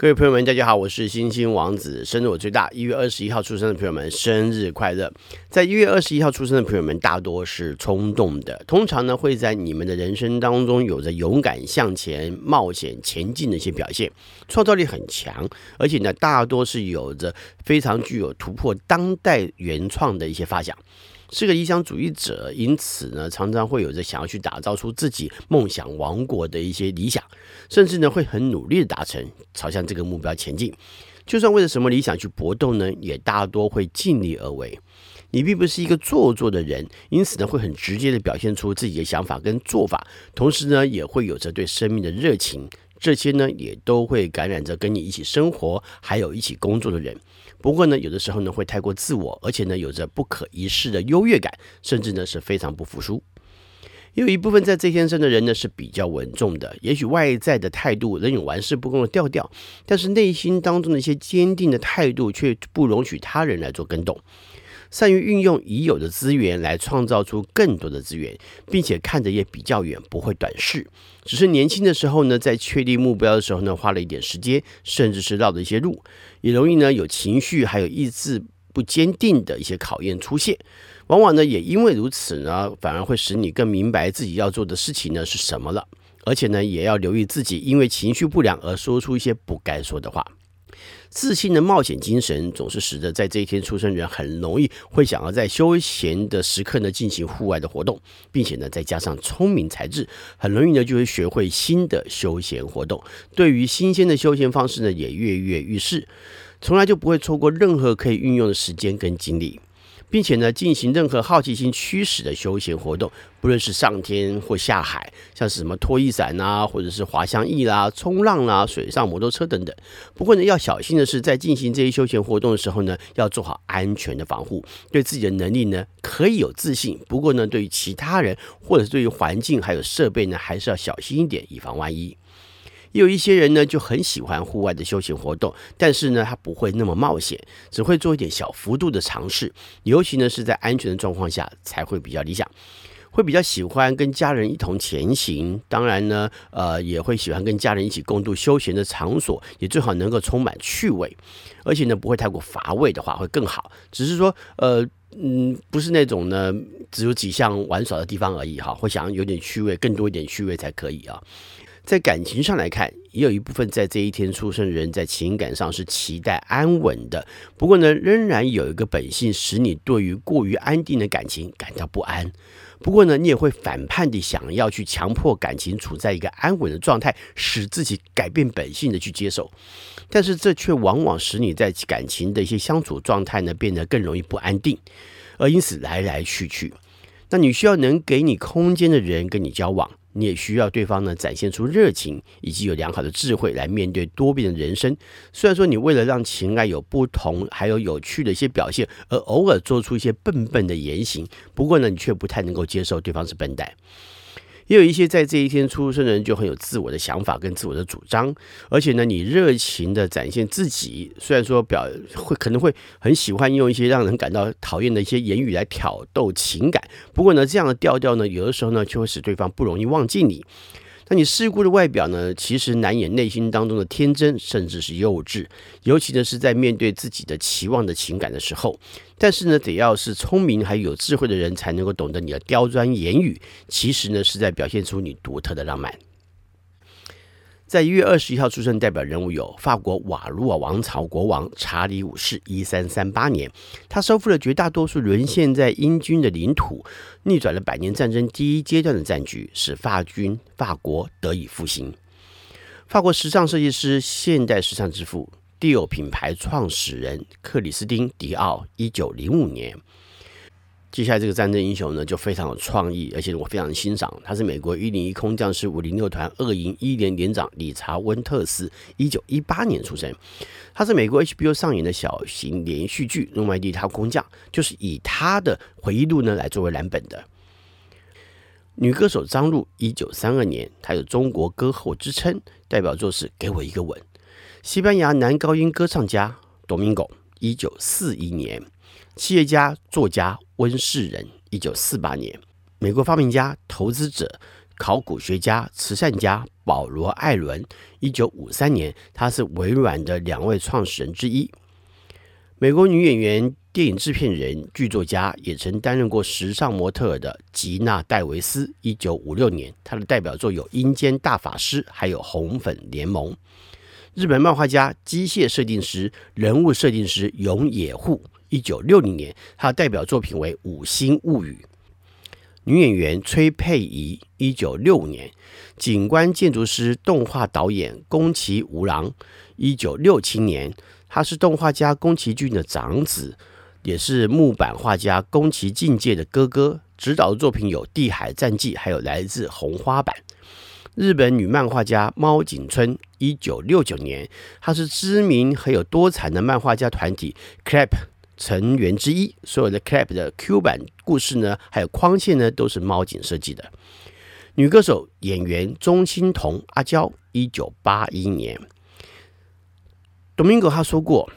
各位朋友们，大家好，我是星星王子，生日我最大，一月二十一号出生的朋友们，生日快乐！在一月二十一号出生的朋友们，大多是冲动的，通常呢会在你们的人生当中有着勇敢向前、冒险前进的一些表现，创造力很强，而且呢大多是有着非常具有突破当代原创的一些发想。是个理想主义者，因此呢，常常会有着想要去打造出自己梦想王国的一些理想，甚至呢，会很努力的达成，朝向这个目标前进。就算为了什么理想去搏斗呢，也大多会尽力而为。你并不是一个做作的人，因此呢，会很直接的表现出自己的想法跟做法，同时呢，也会有着对生命的热情。这些呢，也都会感染着跟你一起生活，还有一起工作的人。不过呢，有的时候呢，会太过自我，而且呢，有着不可一世的优越感，甚至呢，是非常不服输。也有一部分在这天生的人呢，是比较稳重的，也许外在的态度仍有玩世不恭的调调，但是内心当中的一些坚定的态度，却不容许他人来做更动。善于运用已有的资源来创造出更多的资源，并且看得也比较远，不会短视。只是年轻的时候呢，在确立目标的时候呢，花了一点时间，甚至是绕了一些路，也容易呢有情绪还有意志不坚定的一些考验出现。往往呢也因为如此呢，反而会使你更明白自己要做的事情呢是什么了，而且呢也要留意自己因为情绪不良而说出一些不该说的话。自信的冒险精神总是使得在这一天出生人很容易会想要在休闲的时刻呢进行户外的活动，并且呢再加上聪明才智，很容易呢就会学会新的休闲活动。对于新鲜的休闲方式呢也跃跃欲试，从来就不会错过任何可以运用的时间跟精力。并且呢，进行任何好奇心驱使的休闲活动，不论是上天或下海，像是什么拖衣伞啊，或者是滑翔翼啦、冲浪啦、水上摩托车等等。不过呢，要小心的是，在进行这些休闲活动的时候呢，要做好安全的防护，对自己的能力呢可以有自信。不过呢，对于其他人或者是对于环境还有设备呢，还是要小心一点，以防万一。也有一些人呢，就很喜欢户外的休闲活动，但是呢，他不会那么冒险，只会做一点小幅度的尝试，尤其呢是在安全的状况下才会比较理想。会比较喜欢跟家人一同前行，当然呢，呃，也会喜欢跟家人一起共度休闲的场所，也最好能够充满趣味，而且呢，不会太过乏味的话会更好。只是说，呃，嗯，不是那种呢，只有几项玩耍的地方而已哈，会想要有点趣味，更多一点趣味才可以啊。在感情上来看，也有一部分在这一天出生的人在情感上是期待安稳的。不过呢，仍然有一个本性使你对于过于安定的感情感到不安。不过呢，你也会反叛地想要去强迫感情处在一个安稳的状态，使自己改变本性的去接受。但是这却往往使你在感情的一些相处状态呢，变得更容易不安定，而因此来来去去。那你需要能给你空间的人跟你交往。你也需要对方呢展现出热情，以及有良好的智慧来面对多变的人生。虽然说你为了让情爱有不同，还有有趣的一些表现，而偶尔做出一些笨笨的言行，不过呢，你却不太能够接受对方是笨蛋。也有一些在这一天出生的人就很有自我的想法跟自我的主张，而且呢，你热情的展现自己，虽然说表会可能会很喜欢用一些让人感到讨厌的一些言语来挑逗情感，不过呢，这样的调调呢，有的时候呢，就会使对方不容易忘记你。那你世故的外表呢，其实难掩内心当中的天真，甚至是幼稚。尤其呢是在面对自己的期望的情感的时候。但是呢，得要是聪明还有智慧的人，才能够懂得你的刁钻言语，其实呢是在表现出你独特的浪漫。在一月二十一号出生，代表人物有法国瓦卢瓦王朝国王查理五世，一三三八年，他收复了绝大多数沦陷在英军的领土，逆转了百年战争第一阶段的战局，使法军法国得以复兴。法国时尚设计师、现代时尚之父、迪奥品牌创始人克里斯汀·迪奥，一九零五年。接下来这个战争英雄呢，就非常有创意，而且我非常欣赏。他是美国一零一空降师五零六团二营一连连长理查·温特斯，一九一八年出生。他是美国 HBO 上演的小型连续剧《诺曼底特空降》，就是以他的回忆录呢来作为蓝本的。女歌手张露，一九三二年，她有中国歌后之称，代表作是《给我一个吻》。西班牙男高音歌唱家 Domingo，一九四一年。企业家、作家温世仁，一九四八年；美国发明家、投资者考古学家、慈善家保罗·艾伦，一九五三年，他是微软的两位创始人之一。美国女演员、电影制片人、剧作家，也曾担任过时尚模特的吉娜·戴维斯，一九五六年，她的代表作有《阴间大法师》还有《红粉联盟》。日本漫画家、机械设定师、人物设定师永野护，一九六零年，他的代表作品为《五星物语》。女演员崔佩仪，一九六五年，景观建筑师、动画导演宫崎吾郎，一九六七年。他是动画家宫崎骏的长子，也是木版画家宫崎骏介的哥哥。执导的作品有《地海战记》，还有《来自红花坂》。日本女漫画家猫井村，一九六九年，她是知名和有多产的漫画家团体 CLAP 成员之一。所有的 CLAP 的 Q 版故事呢，还有框线呢，都是猫井设计的。女歌手、演员钟欣桐阿娇，一九八一年。Domingo 他说过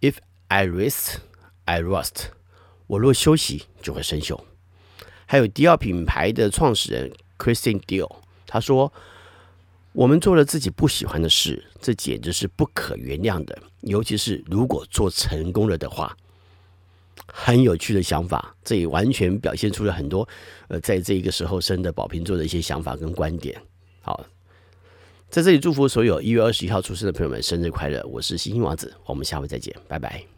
：“If I rest, I rust。我若休息，就会生锈。”还有迪奥品牌的创始人 Christian Dior，他说：“我们做了自己不喜欢的事，这简直是不可原谅的。尤其是如果做成功了的话。”很有趣的想法，这也完全表现出了很多呃，在这一个时候生的宝瓶座的一些想法跟观点。好。在这里祝福所有一月二十一号出生的朋友们生日快乐！我是星星王子，我们下回再见，拜拜。